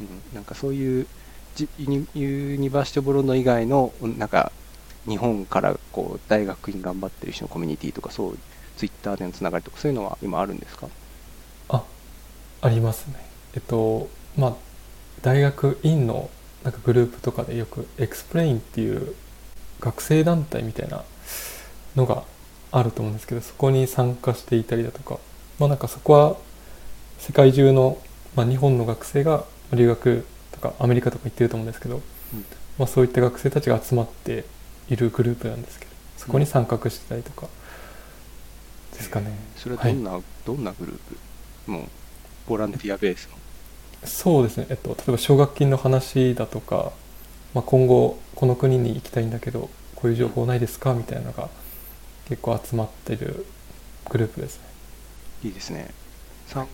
うん、なんかそういう University of London 以外のなんか日本からこう大学院頑張ってる人のコミュニティとかそういうツイッターでのつながりとかそういうのは今あるんですか？あありますね。えっとまあ大学院のなんかグループとかでよく XPLANE っていう学生団体みたいなのがあると思うんですけどそこに参加していたりだとかまあなんかそこは世界中の、まあ、日本の学生が留学とかアメリカとか行ってると思うんですけど、まあ、そういった学生たちが集まっているグループなんですけどそこに参画してたりとかですかね、それはどんな、どんなグループもう、ボランティアベースの。そうですね、えっと、例えば奨学金の話だとか、まあ、今後この国に行きたいんだけどこういう情報ないですかみたいなのが結構集まってるグループですね。いいですね。さ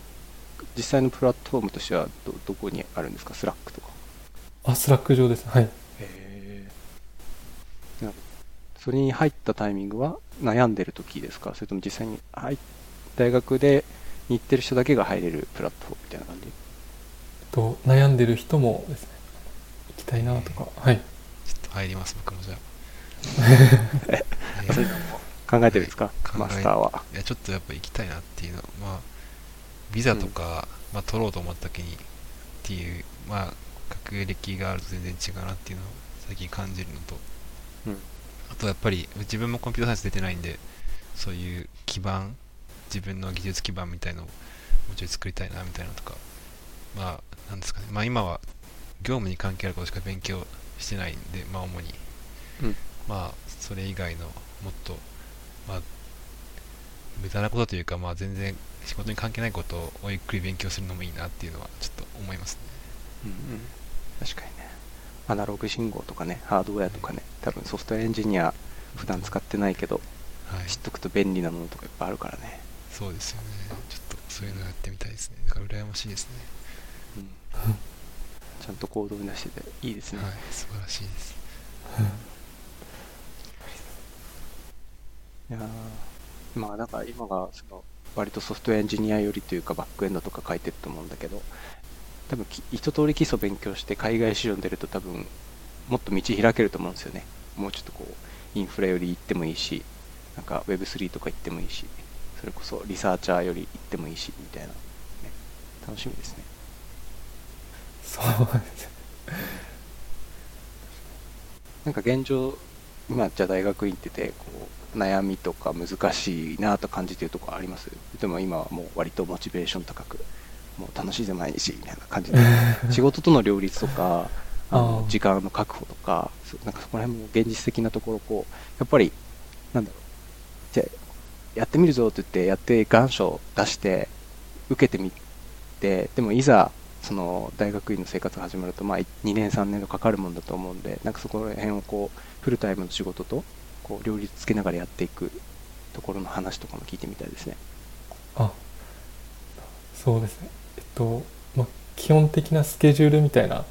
実際のプラットフォームとしてはど、どこにあるんですか？スラックとか。あスラック上です。はい。へえ。それに入ったタイミングは悩んでる時ですか？それとも実際に大学でに行ってる人だけが入れるプラットフォームみたいな感じ？と悩んでる人もですね行きたいなとか。はい。ちょっと入ります僕もじゃあ。えそれとも考えてるんですか？考えマスターは。いやちょっとやっぱ行きたいなっていうの。まあビザとか、まあ、取ろうと思った時にっていうまあ学歴があると全然違うなっていうのを最近感じるのと。うん。あとやっぱり自分もコンピューターサイエンス出てないんでそういう基盤自分の技術基盤みたいのをもうちょい作りたいなみたいなのとか。まあなんですかね。まあ今は業務に関係あることしか勉強してないんでまあ主に、うん。まあそれ以外のもっとまあ無駄なことというかまあ全然仕事に関係ないことをゆっくり勉強するのもいいなっていうのはちょっと思いますね。うんうん。確かにね。アナログ信号とかね、ハードウェアとかね、多分ソフトウェアエンジニア普段使ってないけど、はい。知っとくと便利なものとかいっぱいあるからね。そうですよね。ちょっとそういうのやってみたいですね。だから羨ましいですね。うんちゃんと行動に出してていいですね。はい素晴らしいです。いやーまあなんか今がその割とソフトウェアエンジニア寄りというかバックエンドとか書いてると思うんだけど多分き一通り基礎勉強して海外市場に出ると多分もっと道開けると思うんですよね。もうちょっとこうインフラより行ってもいいしなんか Web3 とか行ってもいいしそれこそリサーチャーより行ってもいいしみたいな、ね、楽しみですねそう。ですねなんか現状今じゃあ大学院っててこう悩みとか難しいなと感じてるところあります？でも今はもう割とモチベーション高くもう楽しいぜ毎日みたいな感じで。仕事との両立とかあの時間の確保とかなんかそこら辺も現実的なところこうやっぱりなんだろう。じゃあやってみるぞって言ってやって願書出して受けてみてでもいざその大学院の生活が始まると、まあ、2年3年とかかるもんだと思うんでなんかそこら辺をこうフルタイムの仕事とこう両立つけながらやっていくところの話とかも聞いてみたいですね。あそうですねえっと、まあ、基本的なスケジュールみたいな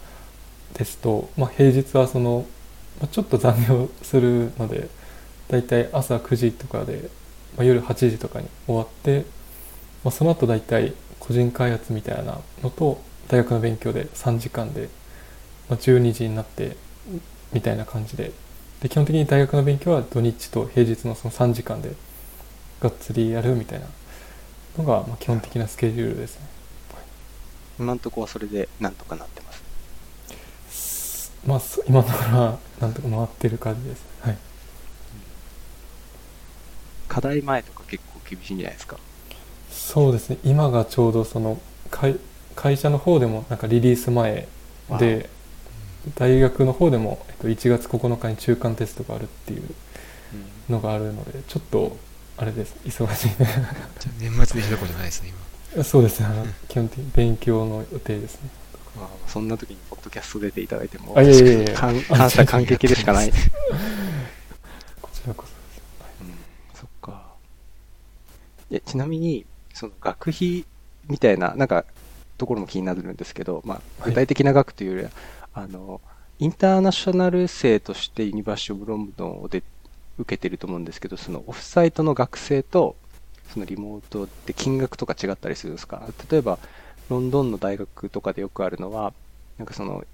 ですと、まあ、平日はその、まあ、ちょっと残業するのでだいたい朝9時とかで、まあ、夜8時とかに終わって、まあ、その後だいたい個人開発みたいなのと大学の勉強で3時間で、まあ、12時になってみたいな感じでで基本的に大学の勉強は土日と平日のその3時間でがっつりやるみたいなのがまあ基本的なスケジュールですね。今のところはそれでなんとかなってます。まあそ今のところはなんとか回ってる感じです。はい。課題前とか結構厳しいんじゃないですか？そうですね。今がちょうどその会会社の方でもなんかリリース前で大学の方でもえっと1月9日に中間テストがあるっていううんのがあるのでちょっとあれです忙しいじゃあ年末年始どころじゃないですね今ね。そうですね。基本的に勉強の予定ですね。まあ、そんな時にポッドキャスト出ていただいても、あいやいやいや感感謝感激でしかない。うん、こちらこそ。そっか。えちなみに、その学費みたいな、なんか、ところも気になるんですけど、まあ、はい。具体的な額というよりは、あの、インターナショナル生としてユニバーシティ・オブ・ロンドンをで受けてると思うんですけど、そのオフサイトの学生と、そのリモートで金額とか違ったりするんですか？例えば、ロンドンの大学とかでよくあるのは、なんかその、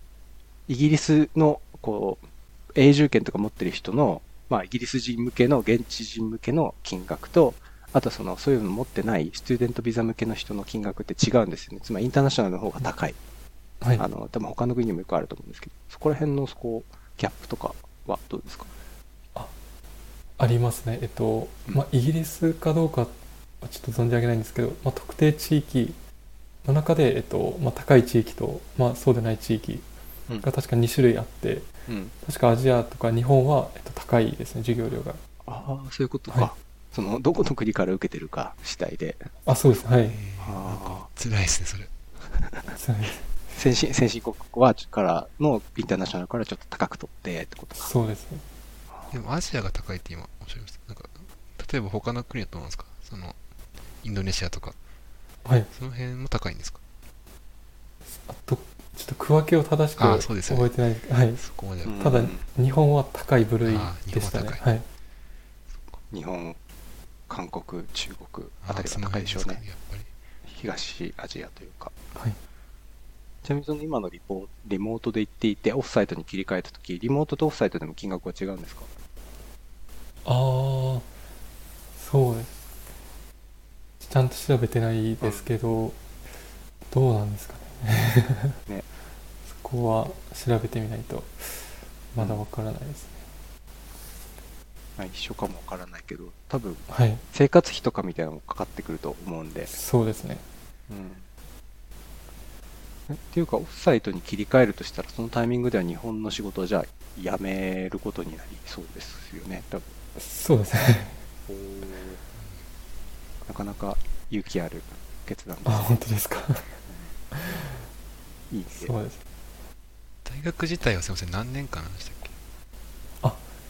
イギリスの、こう、永住権とか持ってる人の、まあ、イギリス人向けの、現地人向けの金額と、あとその、そういうの持ってない、スチューデントビザ向けの人の金額って違うんですよね。つまり、インターナショナルの方が高い。はい。あの、多分他の国にもよくあると思うんですけど、そこら辺の、こう、ギャップとかはどうですか？ありますね。えっと、まあ、イギリスかどうかはちょっと存じ上げないんですけど、まあ、特定地域の中で、えっとまあ、高い地域と、まあ、そうでない地域うんが確か2種類あって、うん。確かアジアとか日本は、えっと、高いですね、授業料が。ああ、そういうことか。はいその、どこの国から受けてるか次第で。あ、そうです。はい。えーなんあか辛いですね、それ。先進、先進国は、からのインターナショナルからちょっと高く取ってってことか。そうですね。でもアジアが高いって今おっしゃいました。なんか、例えば他の国だと思うんですか？その、インドネシアとか、はい。その辺も高いんですか？あと、ちょっと区分けを正しくあそうですよね覚えてないですはい。そこまでただ、日本は高い部類あでしたね。日本は高はい。日本、韓国、中国あたりが高いでしょうね。辺すかやっぱり。東アジアというか。はい。ちなみにその今のリポリモートで行っていて、オフサイトに切り替えたとき、リモートとオフサイトでも金額は違うんですか？ああ、そうです。ちゃんと調べてないですけど、どうなんですかね。ね そこは調べてみないと、まだわからないですね。まあ、一緒かもわからないけど、多分はい。生活費とかみたいなのもかかってくると思うんで。そうですね。うん。えっていうか、オフサイトに切り替えるとしたら、そのタイミングでは日本の仕事をじゃあ辞めることになりそうですよね、多分。そうですね。なかなか勇気ある決断あ、で本当ですか。す。いいね。そうです。大学自体はすみません、何年間でしたっけ？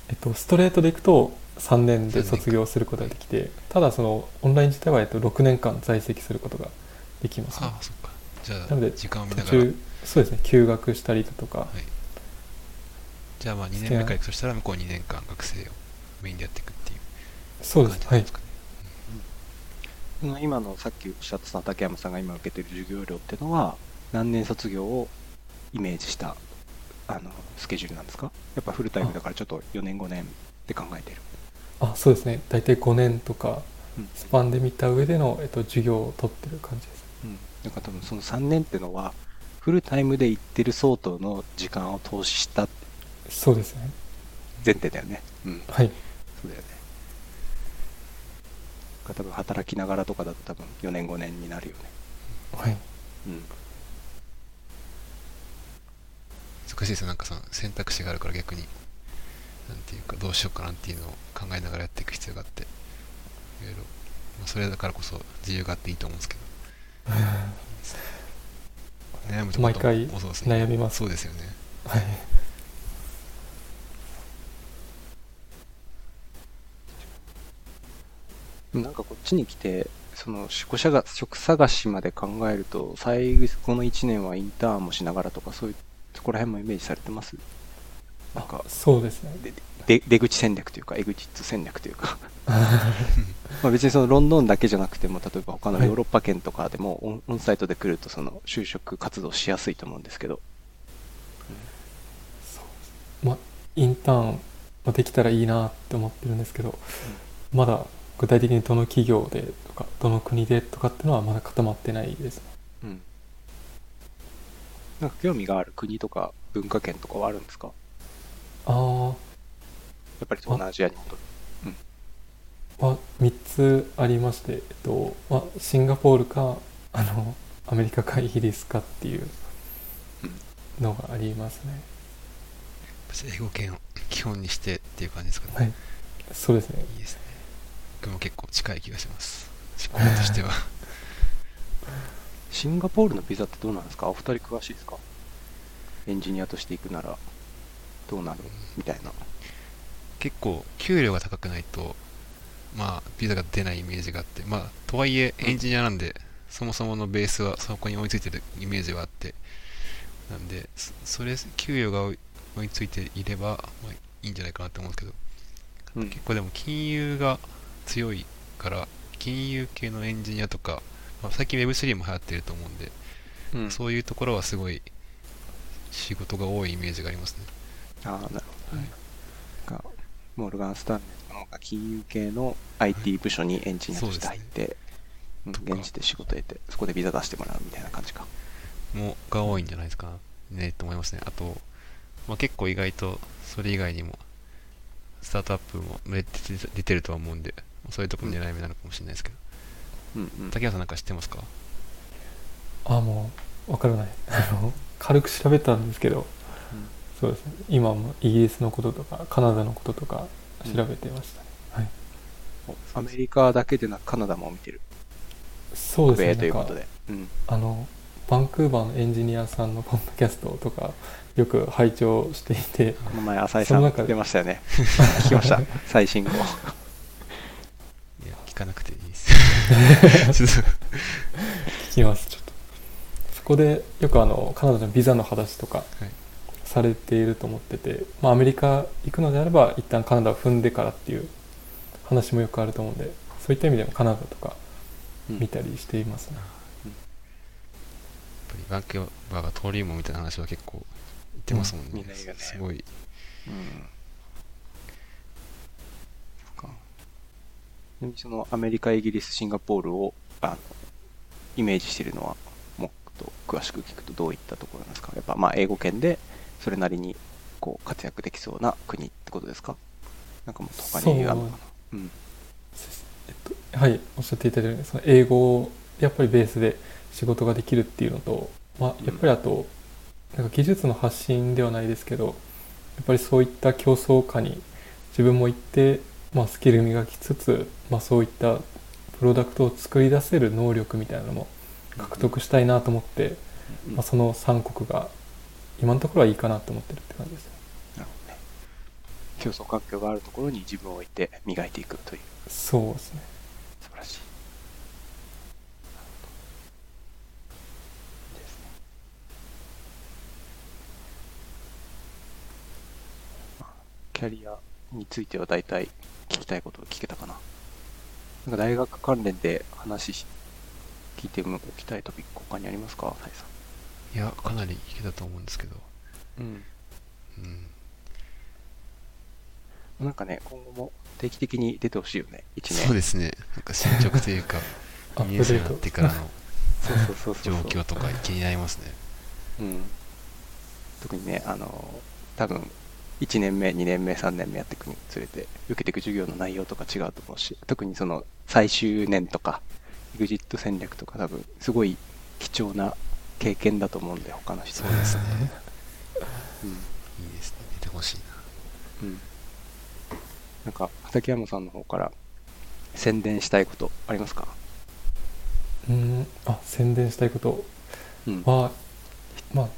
えっと、ストレートでいくと3年で卒業することができて、ただそのオンライン自体はえっと6年間在籍することができます、ねあ。あ、そっか。じゃあなので、時間を見途ながら。中、そうですね、休学したりだとか、じゃあまあ2年目から行くとしたら向こう2年間学生をメインでやっていくっていうそうです、はい感じなんで。すかね。その今のさっきおっしゃってた竹山さんが今受けてる授業料ってのは、何年卒業をイメージしたあのスケジュールなんですか？やっぱフルタイムだからちょっと4年5年って考えてる。あ、そうですね、大体5年とかうんスパンで見た上での、えっと、授業を取ってる感じです。うん。なんか多分その3年ってのは、フルタイムで行ってる相当の時間を投資したそうですね。前提だよね。うん。はい。そうだよね。が多分働きながらとかだと多分4年5年になるよね。はい。うん。難しいですよ、なんかその選択肢があるから逆に、なんていうか、どうしようかなっていうのを考えながらやっていく必要があって、いろいろ、まあ、それだからこそ自由があっていいと思うんですけど、悩むと毎回もそうですね。悩みます。そうですよね。はい。なんかこっちに来て、その職者が職探しまで考えると、最後の1年はインターンもしながらとか、そういうそこら辺もイメージされてます？なんかそうですね。でで出口戦略というか、エグジット戦略というか、まあ別にそのロンドンだけじゃなくても、例えば他のはい。ヨーロッパ圏とかでもオン、オンサイトで来ると、その就職活動しやすいと思うんですけど、まあ、インターンもできたらいいなって思ってるんですけど、まだ具体的にどの企業でとか、どの国でとかっていうのはまだ固まってないですね。うん。なんか興味がある国とか文化圏とかはあるんですか？ああ、やっぱり東南アジアに戻る。は3つありまして、えっとまあ、シンガポールかあのアメリカかイギリスかっていうのがありますね。英語圏を基本にしてっていう感じですかね。はい、そうですね。いいですね。僕も結構近い気がします。思考としては。シンガポールのビザってどうなんですか？お二人詳しいですか？エンジニアとして行くなら。どうなる？みたいな。結構給料が高くないとまあビザが出ないイメージがあって。まあとはいえエンジニアなんで、そもそものベースはそこに追いついてるイメージはあって。なんでそそれ給与が追い追いついていれば、まあ、いいんじゃないかなと思うんですけど。うん。結構でも金融が強いから金融系のエンジニアとか、まあ、最近 Web3 も流行ってると思うんで、うん。そういうところはすごい仕事が多いイメージがありますね。ああ、なるほどね。がモルガン・スタンレーの金融系の IT 部署にエンジニアとして入って、うんとか現地で仕事得て、そこでビザ出してもらうみたいな感じか。もが多いんじゃないですかねと思いますね。あと、まあ、結構意外とそれ以外にもスタートアップも出てるとは思うんでそういうところ狙い目なのかもしれないですけど、うんうん。竹谷さんなんか知ってますか？あもうわからない あの軽く調べたんですけどそうですね今もイギリスのこととかカナダのこととか調べてましたね、はいアメリカだけでなくカナダも見てる。そうですね米ということで。うん。あのバンクーバーのエンジニアさんのポッドキャストとかよく拝聴していてこの前、浅井さんその中で出ましたよね。聞きました。最新号。いや聞かなくていい 聞きますちょっと。そこでよくあのカナダのビザの話とかはい。されていると思ってて、まあ、アメリカ行くのであれば一旦カナダを踏んでからっていう話もよくあると思うんでそういった意味でもカナダとかうん。見たりしていますね、やっぱりバンクーバーが登竜門みたいな話は結構言ってますもんね,、うん。すごい。うん。そっかちなみにそのアメリカ、イギリス、シンガポールをあのイメージしているのは、もっと詳しく聞くとどういったところなんですか？やっぱまあ英語圏でそれなりにこう活躍できそうな国ってことですか？なんかもっと他にあのうん。えっと、はいおっしゃっていただいたようにその英語をやっぱりベースで仕事ができるっていうのと、まあ、やっぱりあと、なんか技術の発信ではないですけどやっぱりそういった競争下に自分も行って、まあ、スキル磨きつつ、まあ、そういったプロダクトを作り出せる能力みたいなのも獲得したいなと思って、うん。まあ、その3国が今のところはいいかなと思ってるって感じですね。なるほどね。競争環境があるところに自分を置いて磨いていくという。そうですね。素晴らしい。キャリアについては大体聞きたいことを聞けたかな？なんか大学関連で話し聞いておきたいトピック他にありますか、サイさいやかなりいけたと思うんですけど、ん。うん。うん、なんかね、今後も定期的に出てほしいよね、1年。そうですねなんか進捗というかアッ2年生プデートになってからの状。況とか気になりますねうん、特にね、あの多分1年目、2年目、3年目やっていくにつれて、受けていく授業の内容とか違うと思うし、特にその最終年とか、EXIT 戦略とか、多分すごい貴重な経験だと思うんで、他の人そうですね。うん。いいですね。出てほしいな。うん、なんか、畠山さんの方から宣伝したいことありますか？うん。あ宣伝したいこと。うん。はまあ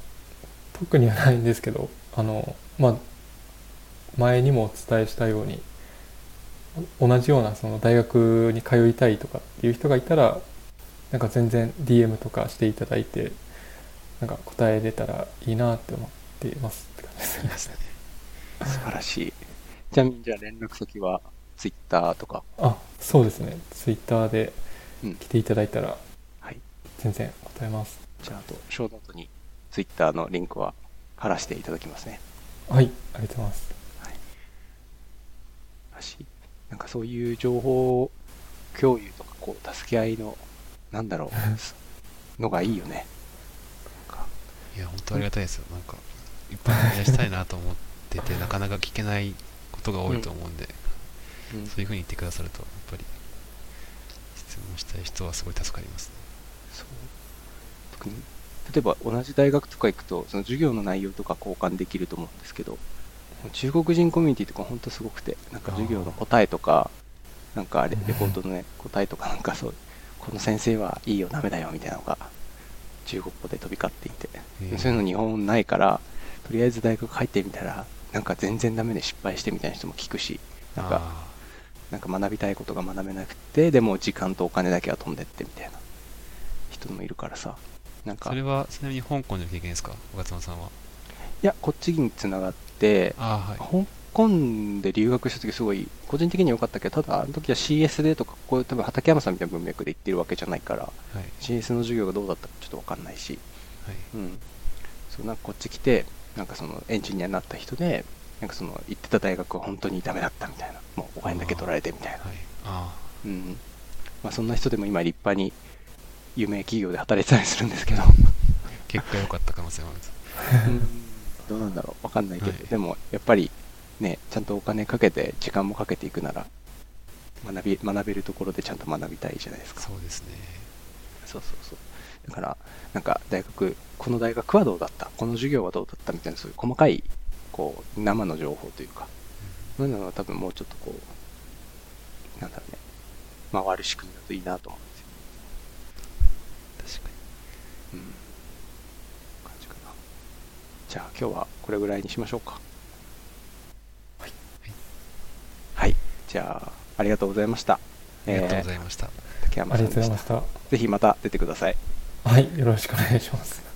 特にはないんですけどあのまあ前にもお伝えしたように同じようなその大学に通いたいとかっていう人がいたらなんか全然 DM とかしていただいてなんか答えれたらいいなって思ってますって感じですね 素晴らしい。ちなみに、じゃあ連絡先は Twitter とか？あそうですね Twitter でうん来ていただいたらはい。全然答えますじゃあ、あと、ショーノートに Twitter のリンクは貼らせていただきますね。はいありがとうございますらしい。なんかそういう情報共有とか、こう、助け合いの、なんだろう、のがいいよね。いや本当ありがたいですよなんかいっぱい話したいなと思っててなかなか聞けないことが多いと思うんで、うんそういうふうに言ってくださるとやっぱり質問したい人はすごい助かりますねそう特に例えば同じ大学とか行くとその授業の内容とか交換できると思うんですけど中国人コミュニティとか本当すごくてなんか授業の答えとかなんかレレポートのね答えとかなんかそうこの先生はいいよダメだよみたいなのが中国語で飛び交っていて。えー。そういうの日本ないからとりあえず大学入ってみたらなんか全然ダメで失敗してみたいな人も聞くしなんかあなんか学びたいことが学べなくてでも時間とお金だけは飛んでってみたいな人もいるからさ。なんか。ーそれはちなみに香港での経験ですか？岡妻さんはいやこっちにつながってはい。香港で留学した時すごい個人的には良かったけどただあの時は CS でとかこういう多分畠山さんみたいな文脈で言ってるわけじゃないからはい。CS の授業がどうだったかちょっと分かんないしはい。うん。そうなんかこっち来てなんかそのエンジニアになった人でなんかその行ってた大学は本当にダメだったみたいなもうお金だけ取られてみたいな。はい。あうん。まあ、そんな人でも今立派に有名企業で働いてたりするんですけど。あ結果良かった可能性もあるんですどうなんだろう。わかんないけど、はい。でもやっぱりねちゃんとお金かけて時間もかけていくなら学び学べるところでちゃんと学びたいじゃないですか。そうですね。そうそうそう。だから、なんか大学、この大学はどうだった？この授業はどうだった？みたいな、そういう細かい、こう、生の情報というか、そういうのは多分もうちょっとこう、なんだろうね、回る仕組みだといいなと思うんですよ。確かに。うん。感じゃあ今日はこれぐらいにしましょうか。はい。はい。じゃあ、ありがとうございました。ありがとうごいざいました、ます。竹山さんでしたがとうございました。ぜひまた出てください。はい、よろしくお願いします。